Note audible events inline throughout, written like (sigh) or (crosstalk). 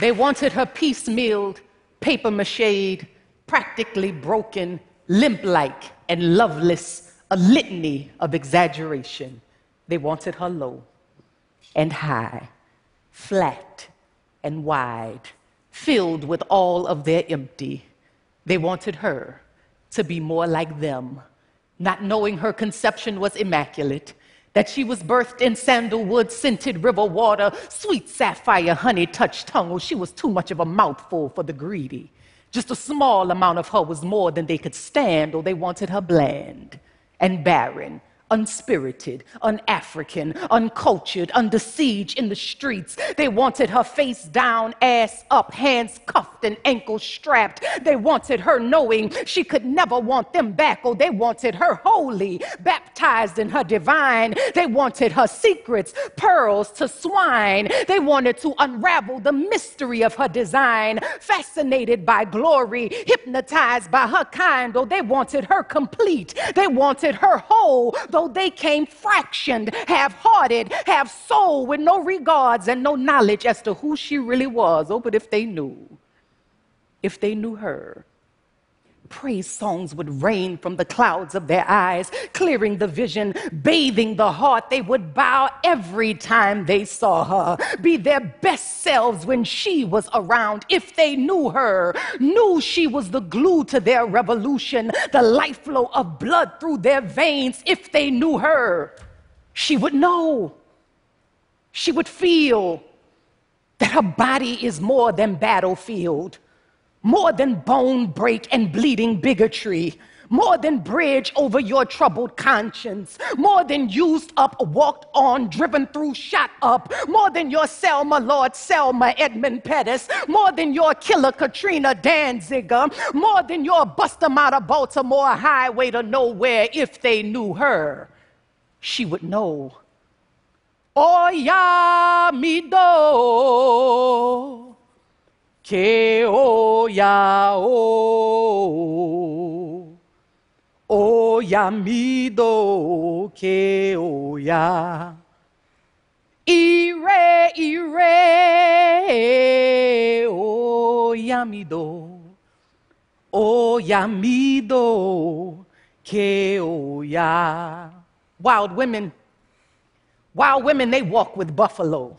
They wanted her piecemealed, paper mached, practically broken, limp like, and loveless, a litany of exaggeration. They wanted her low and high, flat and wide, filled with all of their empty. They wanted her to be more like them, not knowing her conception was immaculate, that she was birthed in sandalwood scented river water, sweet sapphire, honey touched tongue. Oh, she was too much of a mouthful for the greedy. Just a small amount of her was more than they could stand, or they wanted her bland and barren unspirited, un-African, uncultured, under siege in the streets. They wanted her face down, ass up, hands cuffed and ankles strapped. They wanted her knowing she could never want them back. Oh, they wanted her holy, baptized in her divine. They wanted her secrets, pearls to swine. They wanted to unravel the mystery of her design, fascinated by glory, hypnotized by her kind. Oh, they wanted her complete. They wanted her whole though they came fractioned, half hearted, half soul, with no regards and no knowledge as to who she really was. Oh, but if they knew, if they knew her, praise songs would rain from the clouds of their eyes, clearing the vision, bathing the heart. They would bow every time they saw her, be their best selves when she was around. If they knew her, knew she was the glue to their revolution, the life flow of blood through their veins. If they knew her, she would know, she would feel that her body is more than battlefield more than bone break and bleeding bigotry, more than bridge over your troubled conscience, more than used up, walked on, driven through, shot up, more than your Selma, Lord Selma, Edmund Pettus, more than your killer Katrina Danziger, more than your bust them out of Baltimore highway to nowhere if they knew her, she would know. Oh, yeah, me do que oya o oya mido que oya ire ire oya mido oya mido que oya wild women. Wild women they walk with buffalo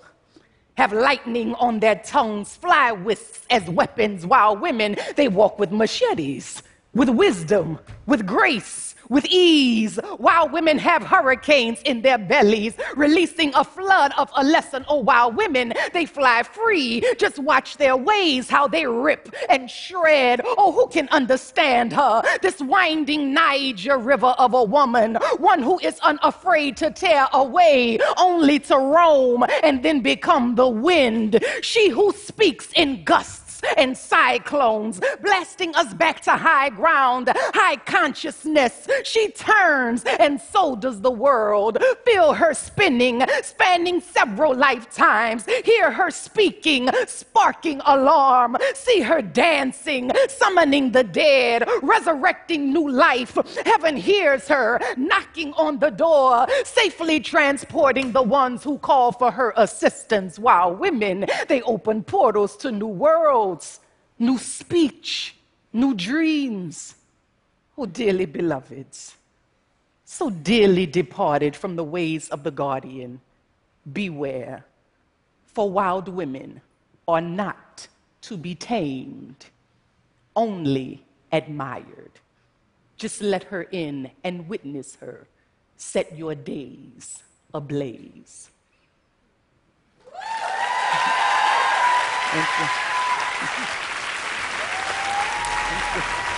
have lightning on their tongues, fly wisps as weapons, while women, they walk with machetes, with wisdom, with grace with ease, while women have hurricanes in their bellies, releasing a flood of a lesson. Oh, while women, they fly free. Just watch their ways, how they rip and shred. Oh, who can understand her? This winding Niger river of a woman, one who is unafraid to tear away, only to roam and then become the wind. She who speaks in gusts and cyclones, blasting us back to high ground, high consciousness. She turns, and so does the world. Feel her spinning, spanning several lifetimes. Hear her speaking, sparking alarm. See her dancing, summoning the dead, resurrecting new life. Heaven hears her, knocking on the door, safely transporting the ones who call for her assistance, while women, they open portals to new worlds new speech, new dreams. Oh, dearly beloveds, so dearly departed from the ways of the guardian, beware, for wild women are not to be tamed, only admired. Just let her in and witness her. Set your days ablaze. Thank (laughs) you.